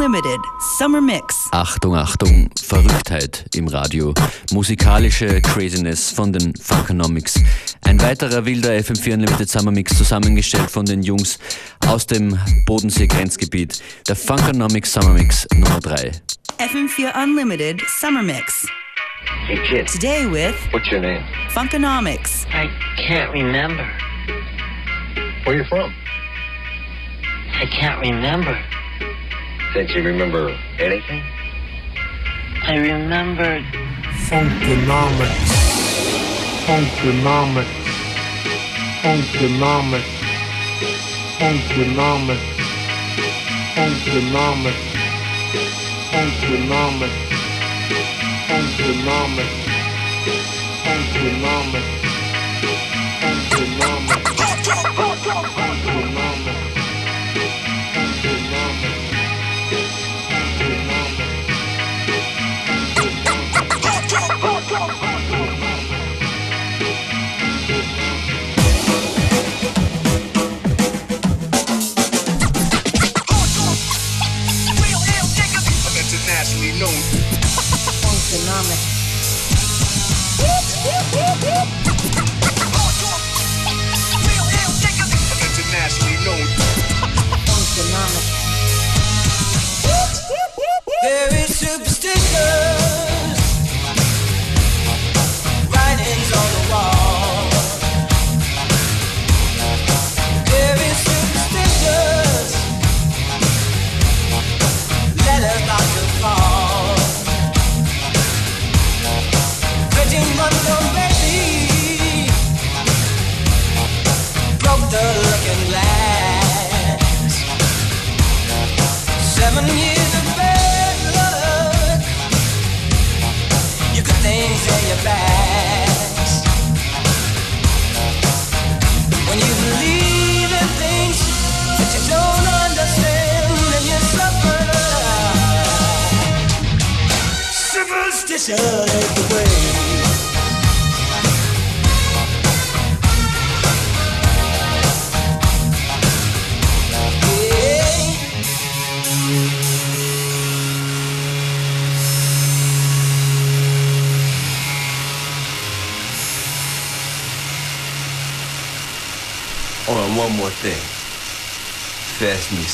Unlimited Summer Mix. Achtung, Achtung, Verrücktheit im Radio. Musikalische Craziness von den Funkonomics. Ein weiterer wilder FM4 Unlimited Summer Mix, zusammengestellt von den Jungs aus dem Bodensee-Grenzgebiet. Der Funkonomics Summer Mix Nummer 3. FM4 Unlimited Summer Mix. Hey kid. Today with. What's your name? Funkonomics. I can't remember. Where are you from? I can't remember. Think you remember anything? I remembered. Funkonomics. Funkonomics. Funkonomics. Funkonomics. Funkonomics. Funkonomics. Funkonomics. Funkonomics. Funkonomics. There is superstition.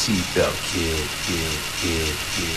seatbelt, kid, kid, kid, kid.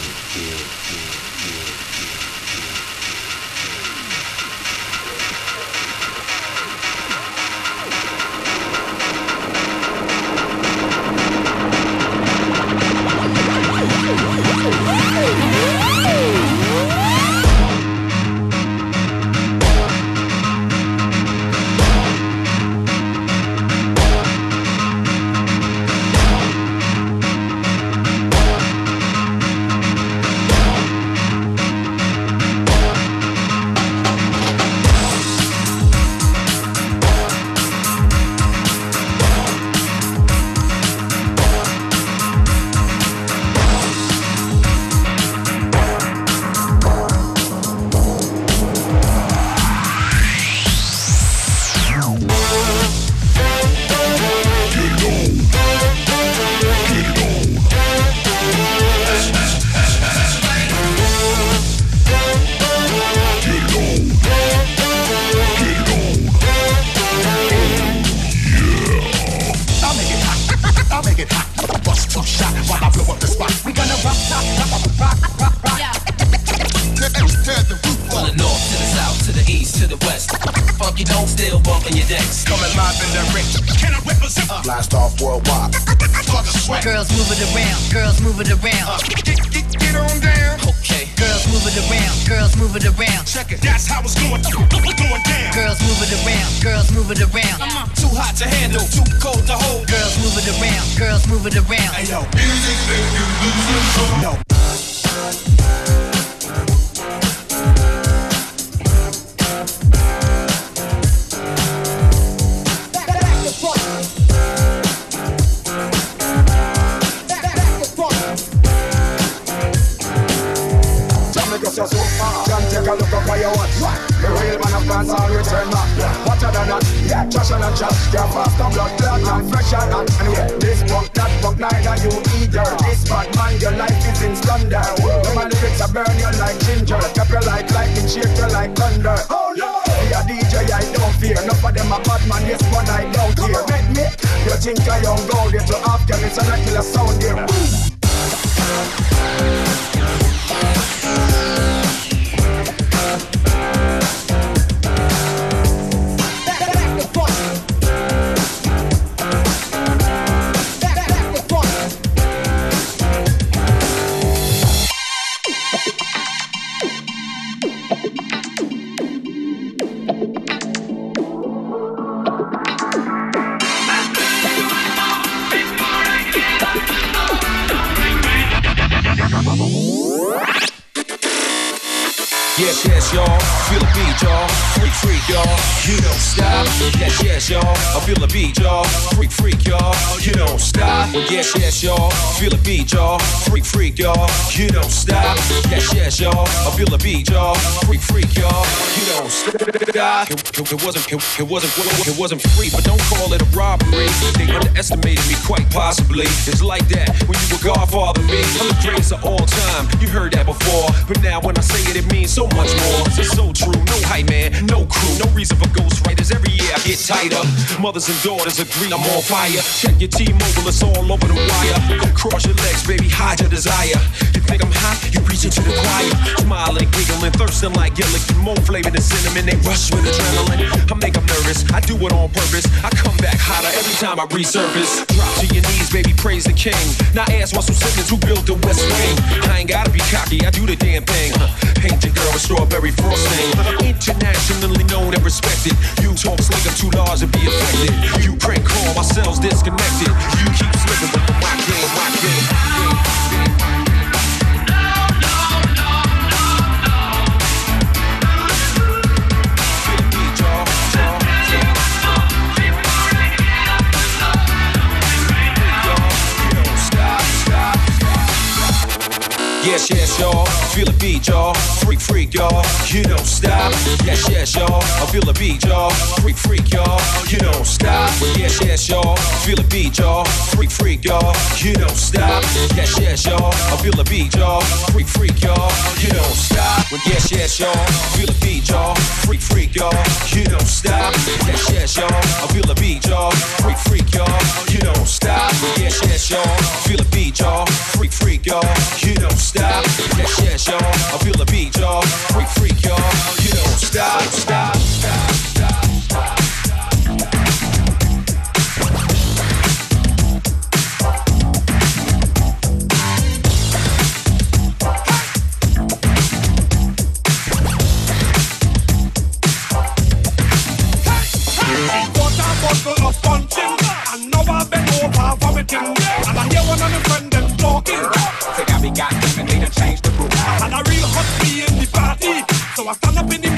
Think I young gold, you Afghanistan, I kill a sound here. It, wasn't, it, it wasn't, it wasn't free, but don't call it a robbery. They underestimated me quite possibly. It's like that when you were Godfather me. I'm the greatest of all time. You heard that before, but now when I say it, it means so much more. It's so true. No hype man, no crew, no reason for ghostwriters. Every year I get tighter. Mothers and daughters agree I'm on fire. Check your T-Mobile, it's all over the wire. Cross your legs, baby, hide your desire. You think I'm hot? You reach into the choir. Smiling, giggling, thirsting like gilligan. More flavor than cinnamon, they rush with adrenaline. I make them nervous, I do it on purpose. I come back hotter every time I resurface. Drop to your knees, baby, praise the king. Now ask Russell Simmons who built the West Wing. I ain't gotta be cocky, I do the damn thing. Uh, Paint your girl with strawberry frosting. Internationally known and respected. You talk slick, I'm too large to be affected. You crank call, my cells disconnected. You keep slipping, but my game, my game. Yes, yes, y'all. Feel the beat, y'all. Freak, freak, y'all. You don't stop. Yes, yes, y'all. I feel the beat, y'all. Freak, freak, y'all. You don't stop. Yes, yes, y'all. Feel the beat, y'all. Freak, freak, y'all. You don't stop. Yes, yes, y'all. I feel the beat, y'all. Freak, freak, y'all. You don't stop. Yes, yes, y'all. Feel the beat, y'all. Freak, freak, y'all. You don't stop. Yes, yes, y'all. I feel the beat, y'all. Freak, freak, y'all. You don't stop. Yes, yes, y'all. Feel the beat, y'all. Freak, freak, y'all. You don't stop. Yes, yes, y'all. I feel the beat, y'all. Freak, freak, y'all. You don't stop. Stop. Stop. Stop. Stop. And now I bend over vomiting, and I hear one of them talking. Changed the rules. And a real hot in the party, so I stand up in the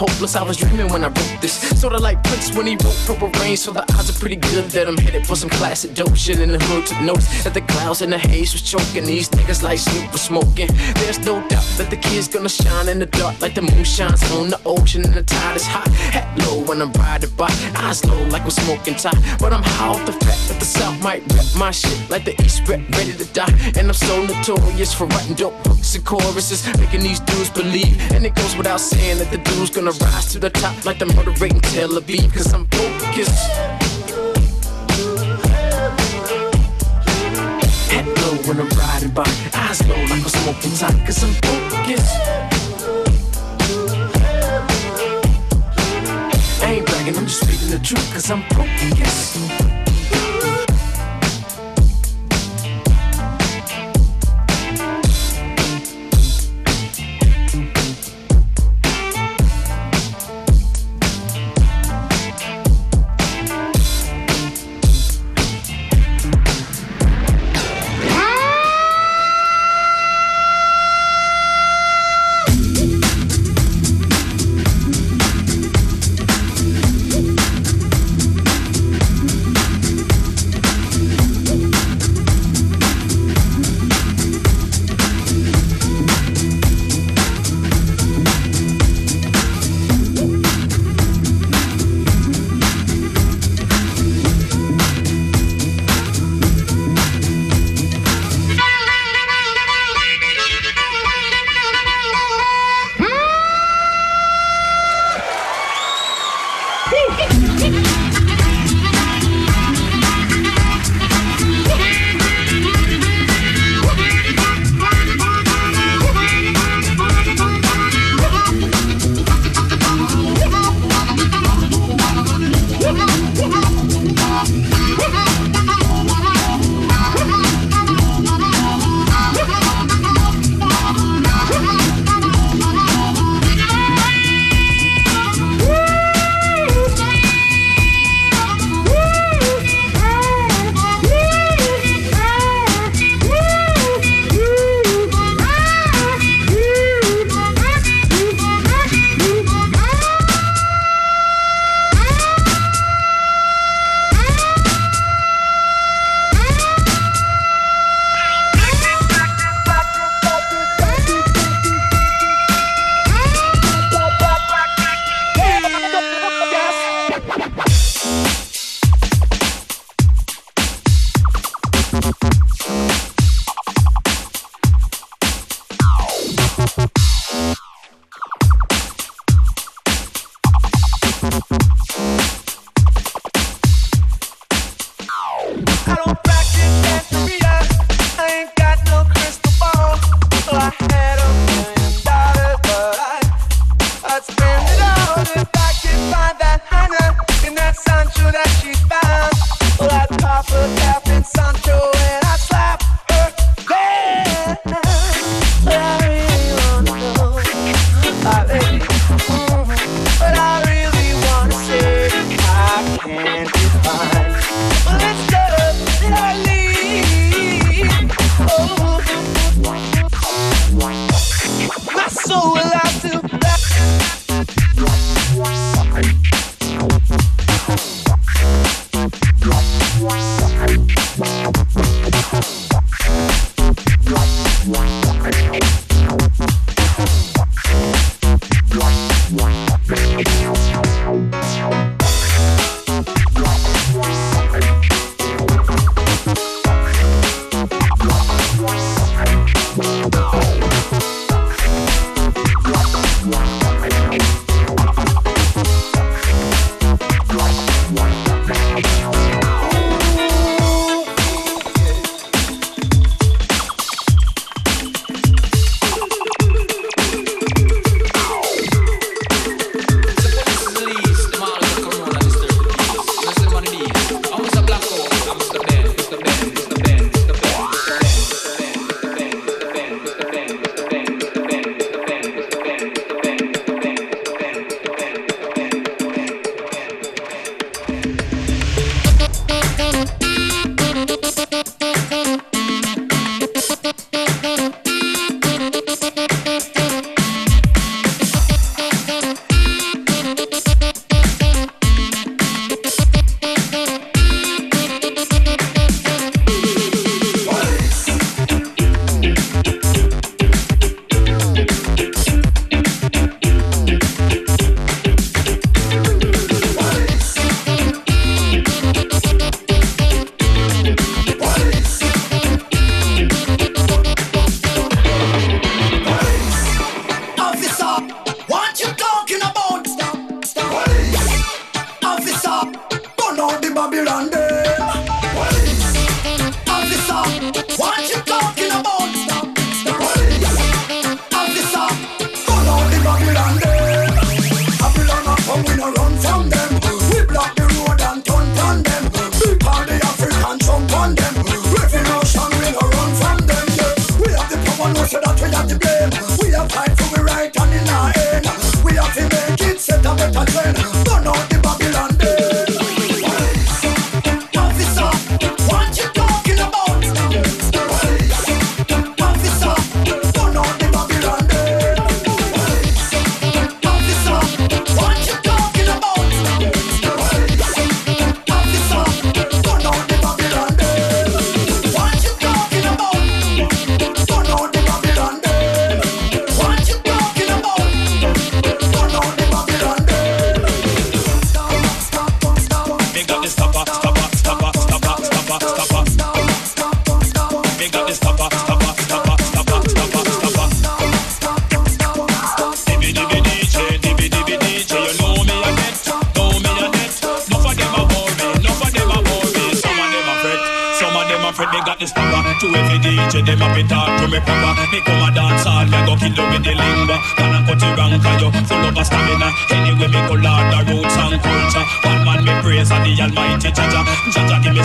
hopeless, I was dreaming when I wrote this. Sorta like Prince when he wrote Purple Rain, so the are pretty good that I'm headed for some classic dope shit in the hood. Took notes that the clouds and the haze was choking these niggas like Snoop was smoking. There's no doubt that the kid's gonna shine in the dark like the moon shines on the ocean and the tide is hot. Hat low when I'm riding by, eyes low like we're smoking Thai. But I'm high off the fact that the South might rep my shit like the East rep ready to die. And I'm so notorious for writing dope hooks and choruses, making these dudes believe. And it goes without saying that the dude's gonna rise to the top like the murder rate in Tel Aviv. Cause I'm focused. Head low when I'm riding by, eyes low like I'm smoking Thai. Cause I'm focused. I ain't bragging, I'm just speaking the truth. Cause I'm focused.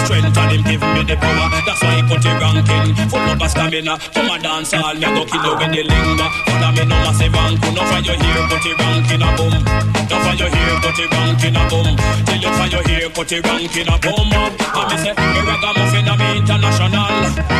Strength and him give me the power. That's why he put it ranking full of a stamina. Come a dance hall, me go kill you with the lingua. Follow me no massive rank, no your here, put it ranking a boom. No your here, put it ranking a boom. Tell you your here, put it ranking a boom. And me say, me ragamuffin a me international.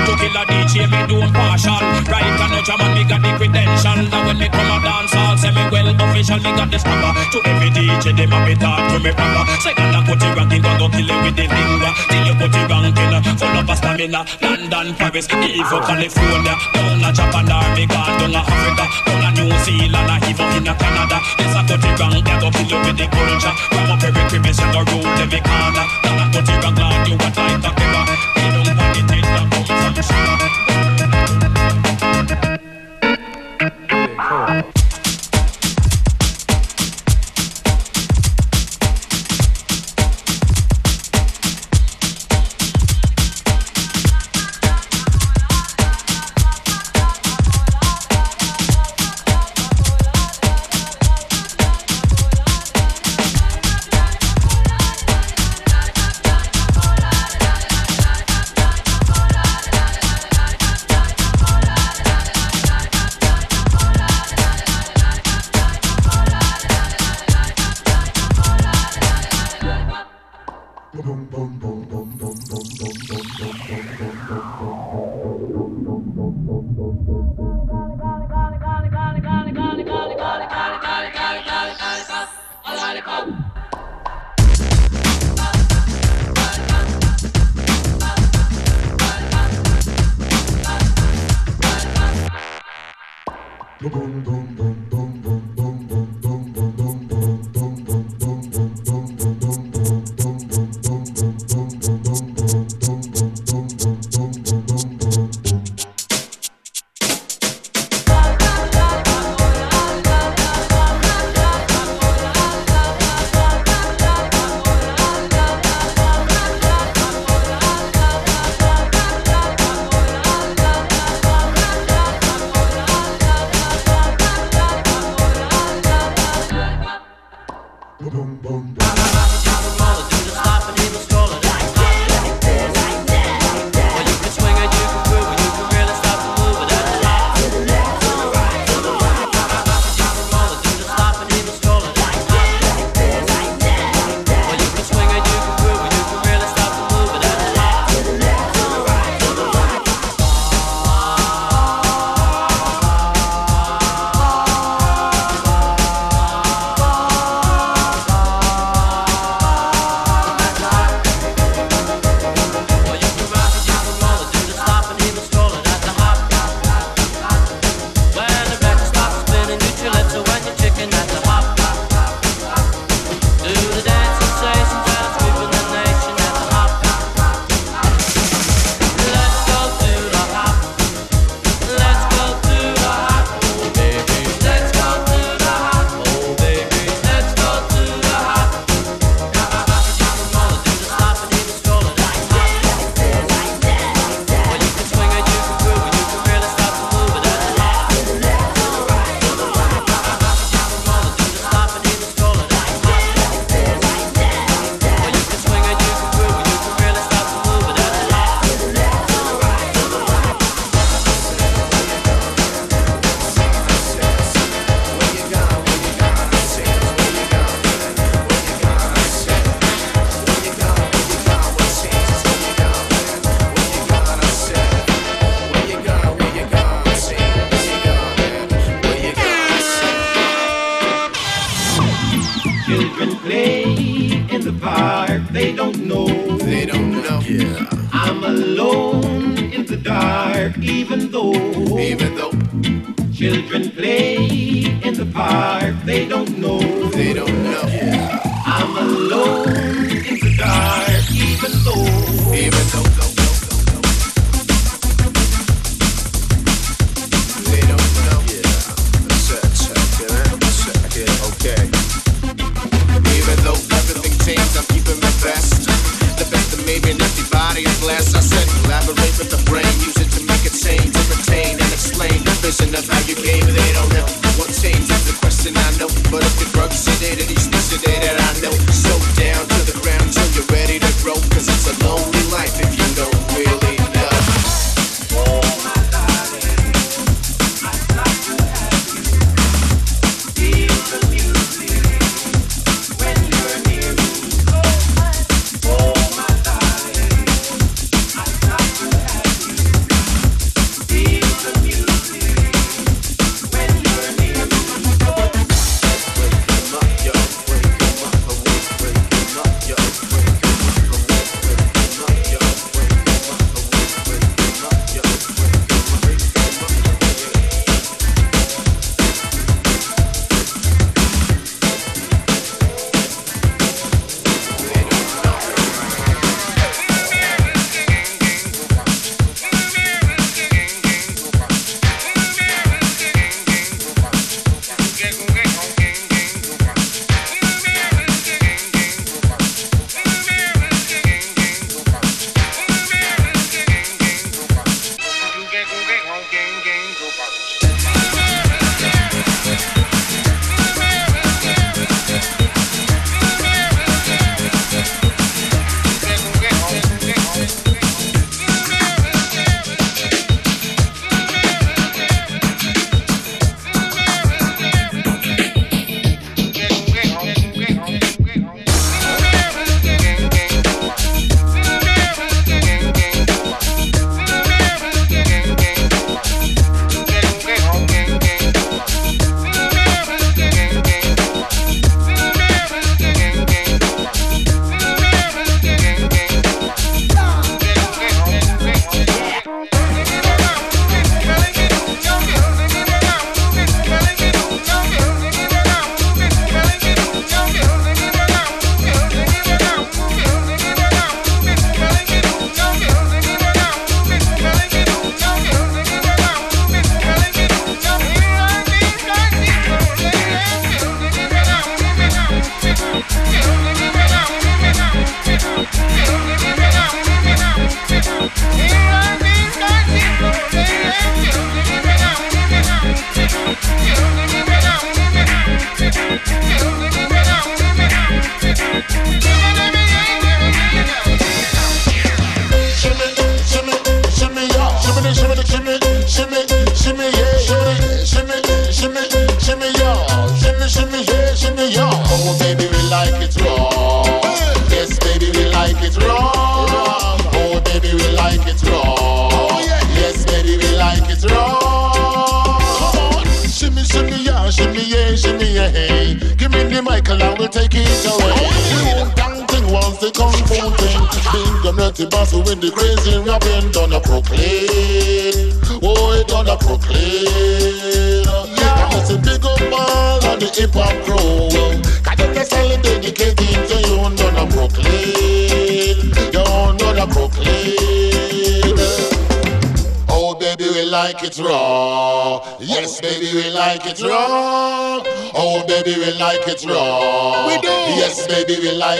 To kill a DJ, me do partial. Right, and no jam and me got the credential. Now when me come a dance hall, say me well official, me got the stopper. To every DJ, them a be talk to me proper. Second, I put it ranking, go go kill it with the lingua. Till you put it full of a stamina. London, Paris, even California. Down a Japan, America, down a Africa, down a New Zealand, and even in a Canada. Yes, I put it rank, they kill you with the culture. Ram up every crevice, you go rule every corner. Then I put it rank, you what like a killer. They don't want it, it don't come from. Babylon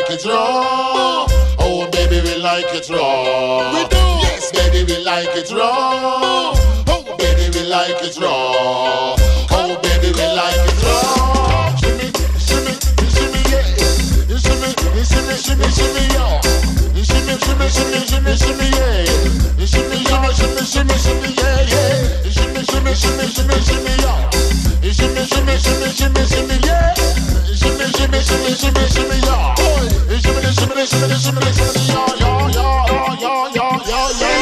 like it raw. Oh, baby, we like it raw. We do. Yes, baby, we like it raw. Oh, baby, we like it raw. Oh, baby, we like it raw. Shimmy, shimmy, shimmy, yeah. Shimmy, shimmy, shimmy, shimmy, yeah. Shimmy, shimmy, shimmy, shimmy, shimmy, yeah. Shimmy, shimmy, shimmy, shimmy, shimmy, yeah, yeah. Shimmy, shimmy, shimmy, shimmy, shimmy, yeah. Shimmy, shimmy, shimmy, shimmy, shimmy, yeah. Shimmy, shimmy, shimmy, shimmy, shimmy, yeah shimmy, shimmy, shimmy, shimmy, shimmy, yeah, yeah, yeah, yeah, yeah, yeah, yeah.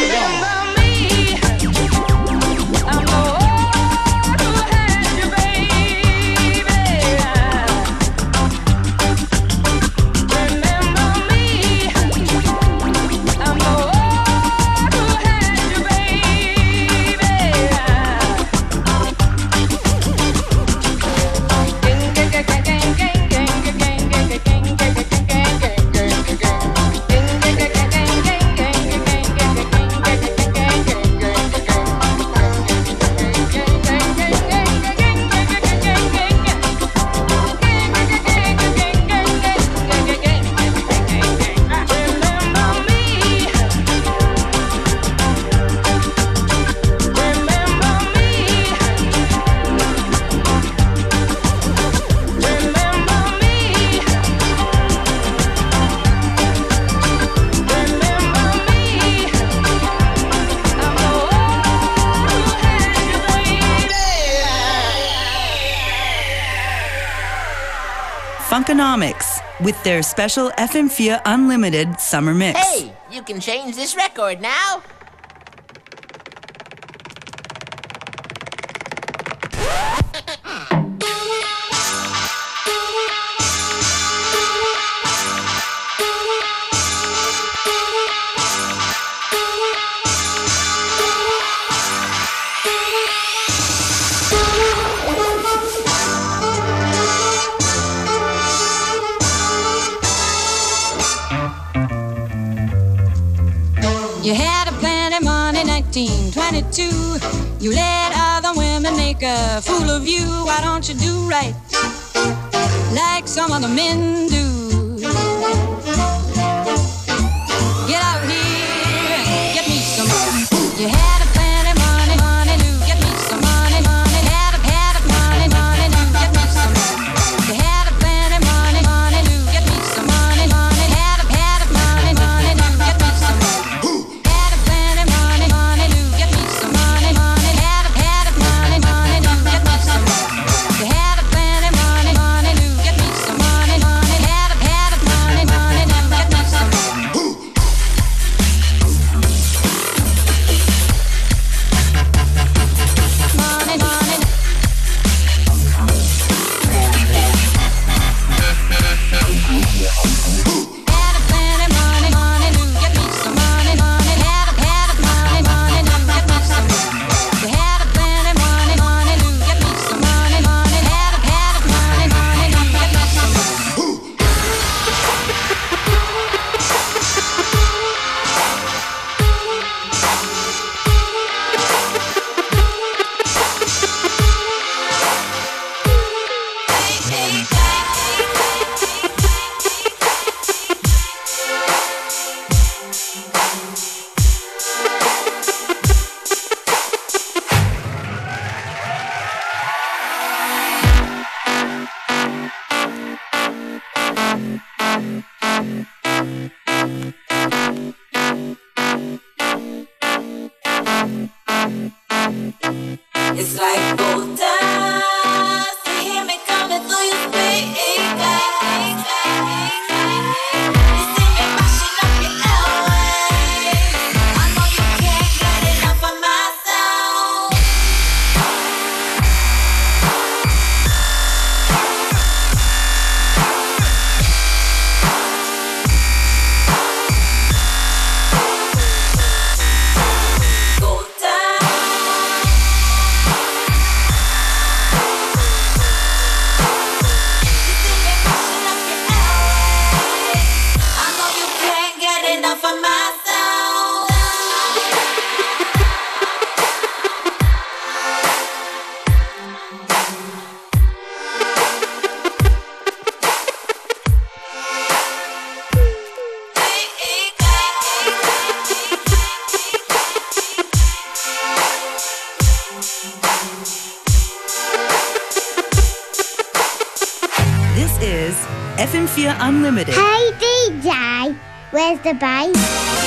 Economics with their special FM4 Unlimited summer mix. Hey, you can change this record now. You let other women make a fool of you. Why don't you do right like some other men do? is FM4 Unlimited. Hey DJ, where's the bass?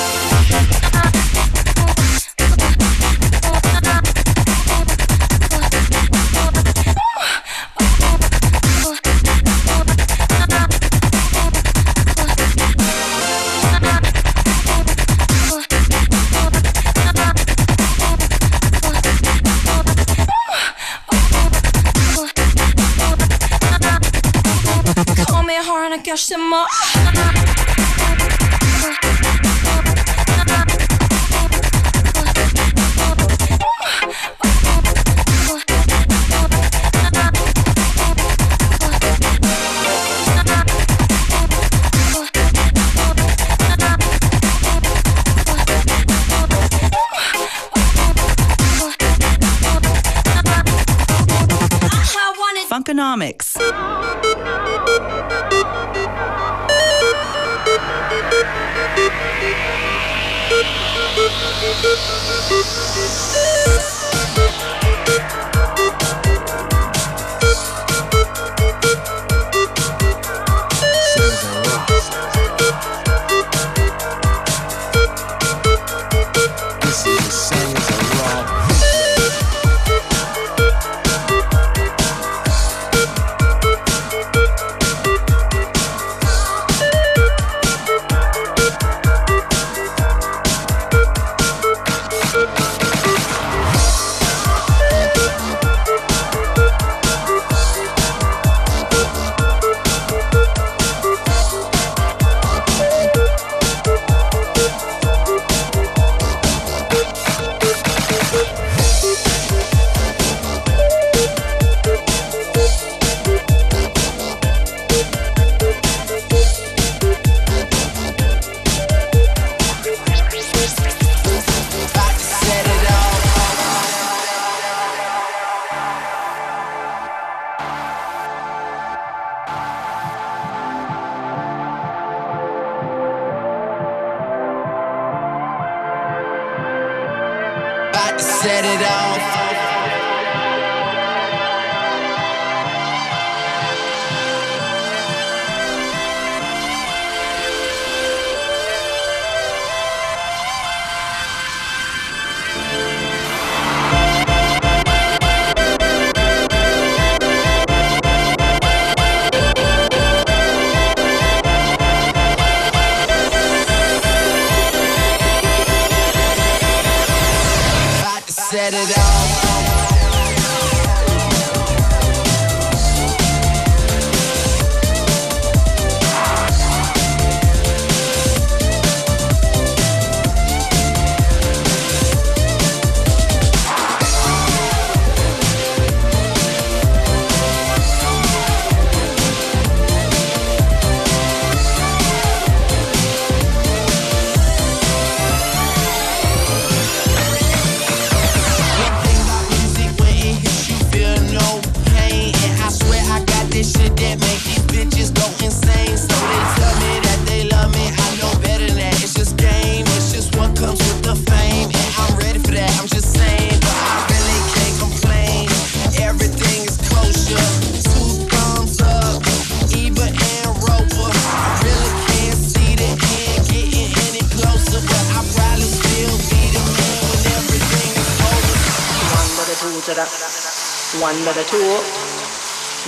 Two.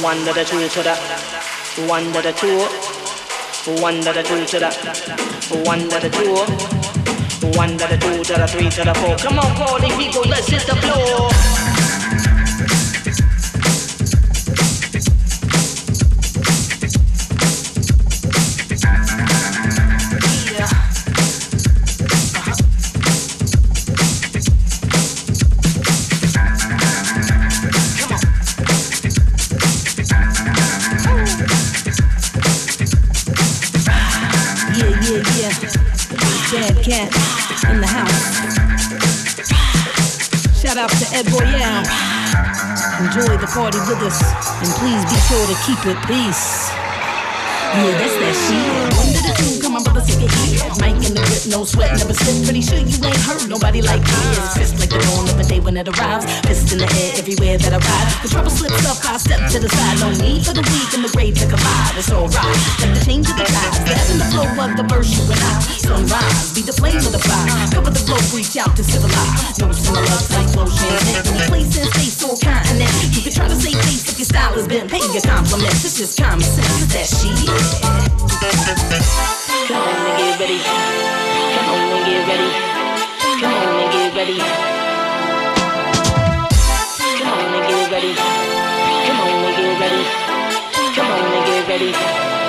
One to the two to the one to the two. One to the two to the one to the two. One to the two to the three to the four. Come on, party people, let's hit the floor. In the house. Shout out to Ed Boyale. Enjoy the party with us, and please be sure to keep it peace. Yeah, that's that shit. One to the two, come on, brother, take it here. Mike in the grip, no sweat, never slip. Pretty sure you ain't hurt nobody like this. Fist like the dawn of a day when it arrives. Fist in the air everywhere that I ride. The trouble slips up, I step to the side. No need for the weak and the brave to collide. It's alright. Like the change of the tides. In the verse you and I. Sunrise, be the flame of the fire. Cover the globe, reach out to civilize. No similar like lotion. Any place in space or continent. You can try to say face if your style has been paying your compliments. It's just common sense. It's that shit. Come on and get ready. Come on and get ready. Come on and get ready. Come on and get ready. Come on and get ready. Come on and get ready.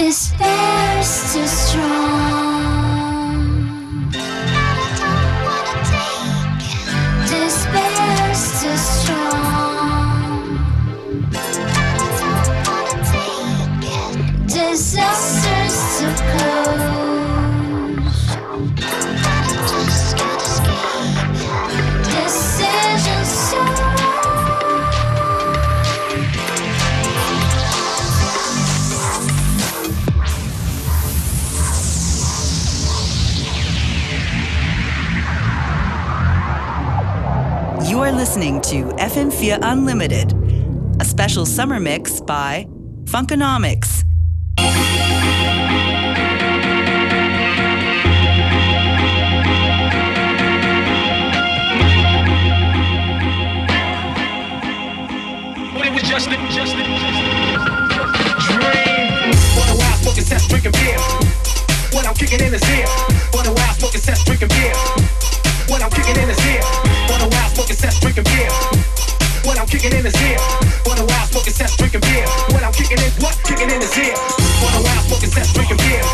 Despair's too strong. listening to FM4 Unlimited, a special summer mix by Funkonomics. Just a, just a, just a, dream. What a wild fucking sex, drinking beer. What I'm kicking in the air? What a wild fucking sex, drinking beer. kicking in his ear. For the wild, smoking sets, drinking beer. When I'm kicking in, what? Kicking in his ear. For the wild, smoking sets, drinking beer.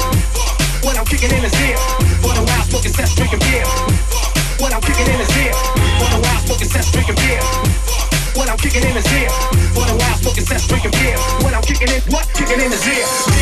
When I'm kicking in his ear. For the while, smoking sets, drinking beer. When I'm kicking in his ear. For the wild, smoking sets, drinking beer. When I'm kicking in his ear. For the wild, smoking sets, drinking beer. When I'm kicking in, what? Kicking in his ear.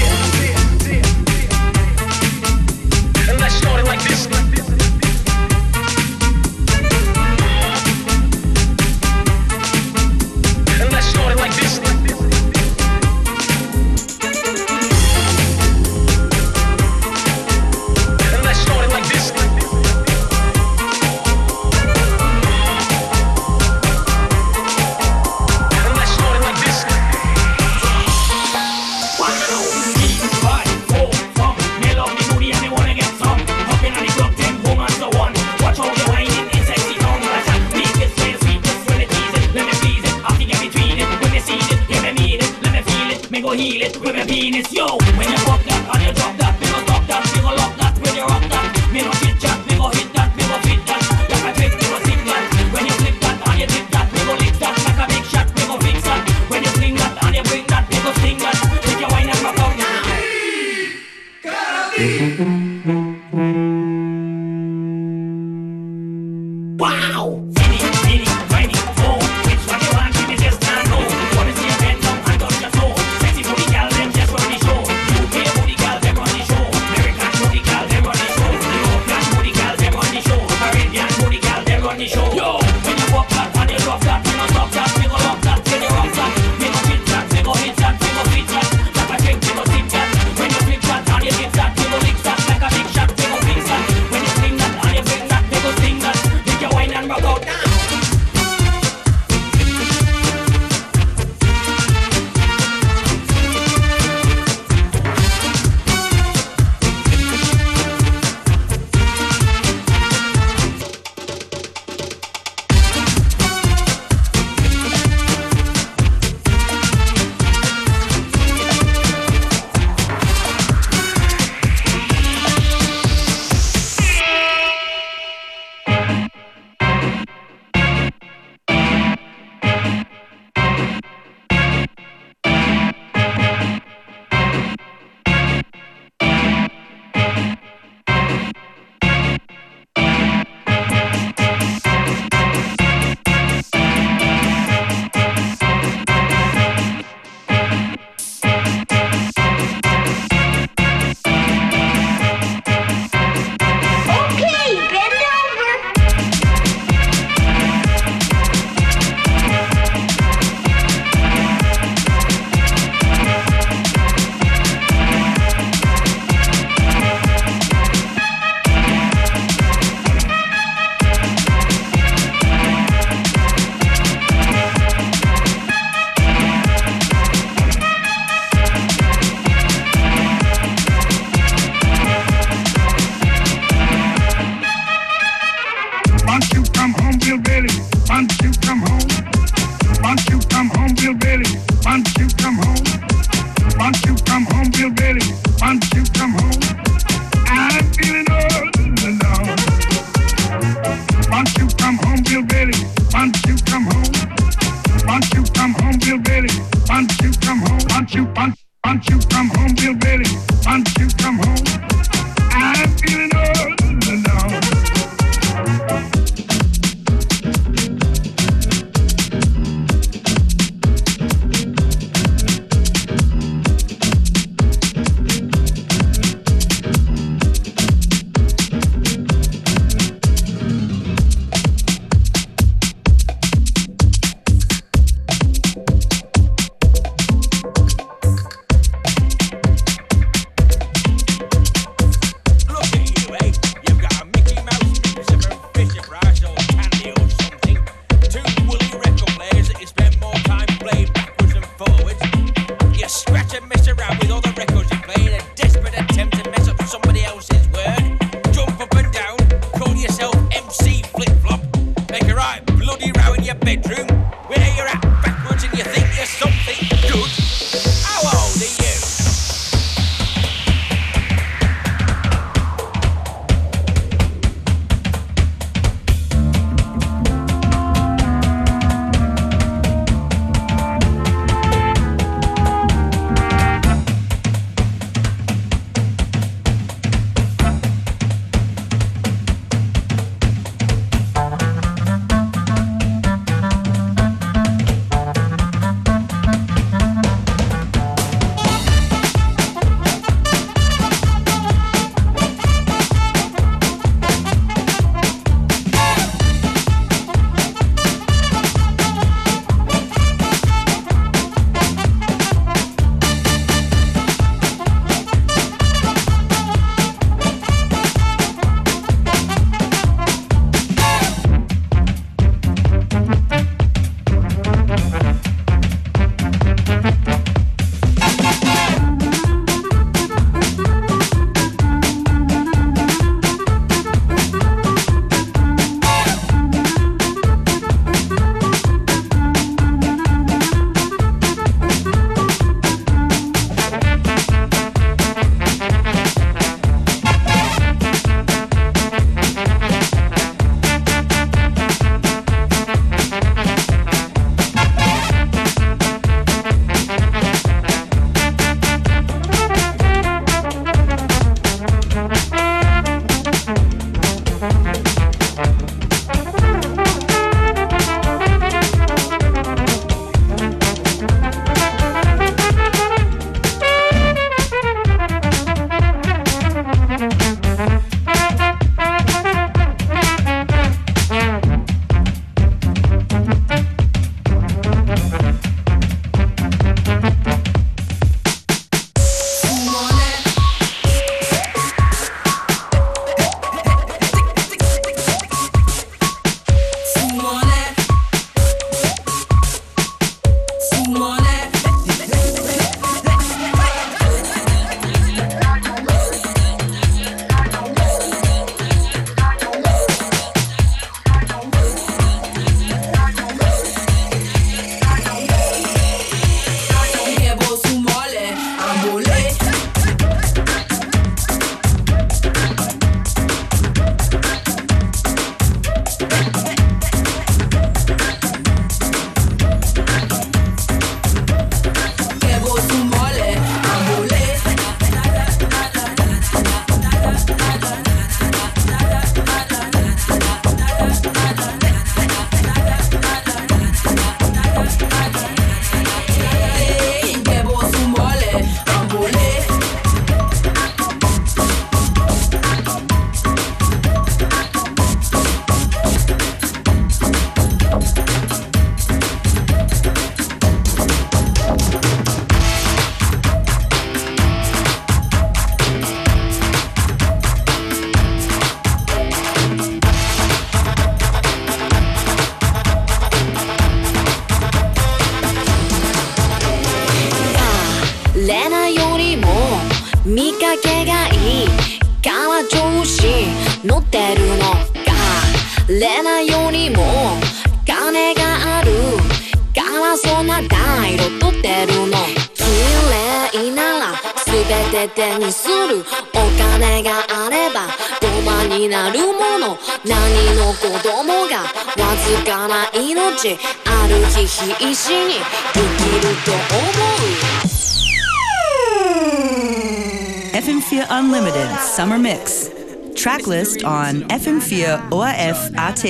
Summer Mix. Tracklist on FM4 ORF AT.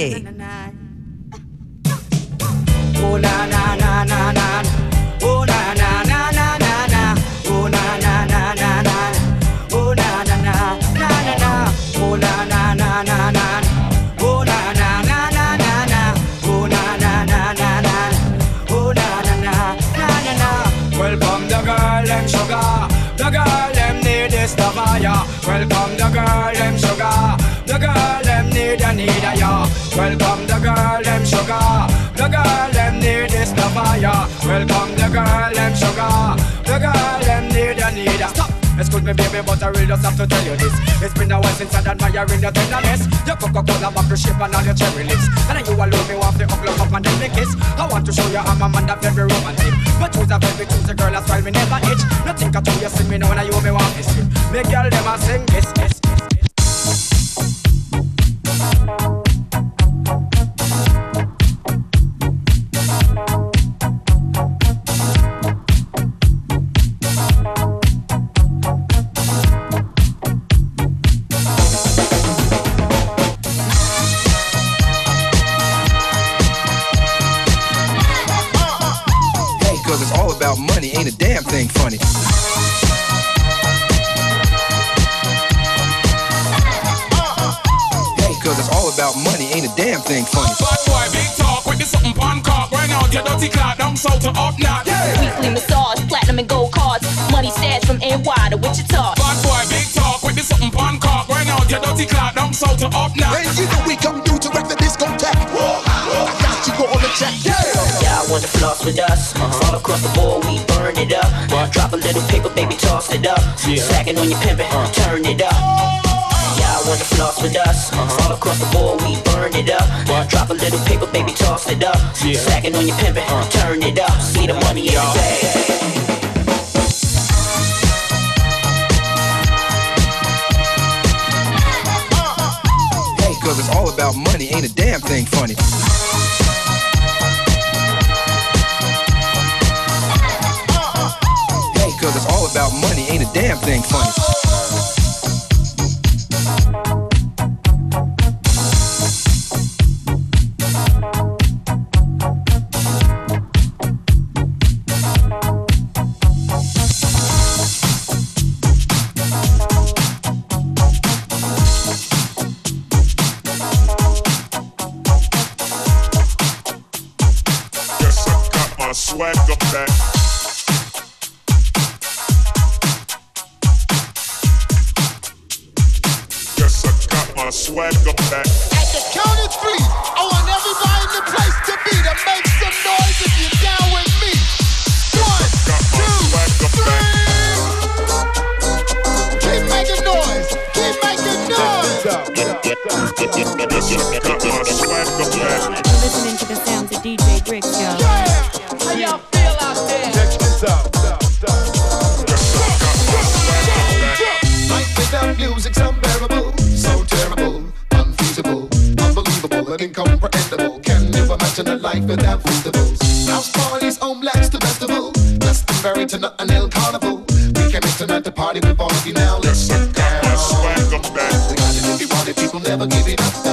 Need a need a ya. Welcome the girl them sugar. The girl them need is the fire. Welcome the girl them sugar. The girl them need a need a stop. Let's me, baby, but I really just have to tell you this. It's been a while since I'd admiring your tenderness. Your Coca-Cola bottle shape and all your cherry lips. And you alone me want to hug up and then me kiss. I want to show you I'm a man that very romantic. But choose a baby, choose a girl, that's why me never itch. No think at all you see me now I you me want this. Me girl, them a sing this, this. Ain't a damn thing funny. Bad boy, big talk with the something pan cock. Right out your dirty clock, down south to up north. Weekly massage, platinum and gold cards. Money stash from NY to Wichita. Bad boy, big talk with the something pan cock. Right out your dirty clock, down south to up north. And you know we come through to wreck the discotheque. I got you go on the check, yeah. Y'all want to floss with us? All across the board, we burn it up. Drop a little paper, baby, toss it up. Slacking on your pimpin', turn it up. Want to floss with us? All across the board, we burn it up. Drop a little paper, baby, toss it up. Slacking on your pimpin', uh. turn it up. See the money in the bag. Cause it's all about money, ain't a damn thing funny. Hey, cause it's all about money, ain't a damn thing funny. Imagine a life without festivals? House parties, home blacks to festival, Glastonbury to Notting Hill Carnival. We came in tonight to party with all of you now. Let's get down. We got it if you want it, people never give it up.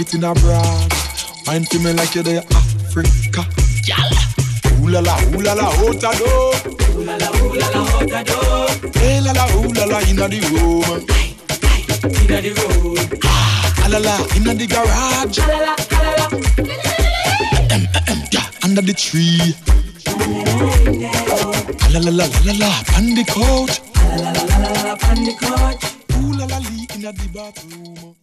It in a broad. Wine for me like you're there Africa. Girl, ooh la la, ooh la la, out a door. Ooh la la, ooh la la, out a door. Hey la la, ooh la la, inna the room. Inna the room. Ah la la, inna the garage. Ah la la, ah la la. Em, em, yeah, under the tree. Ah la la la la la la, on the couch. Ah la la la la la, on the couch. Ooh la la, inna the bathroom.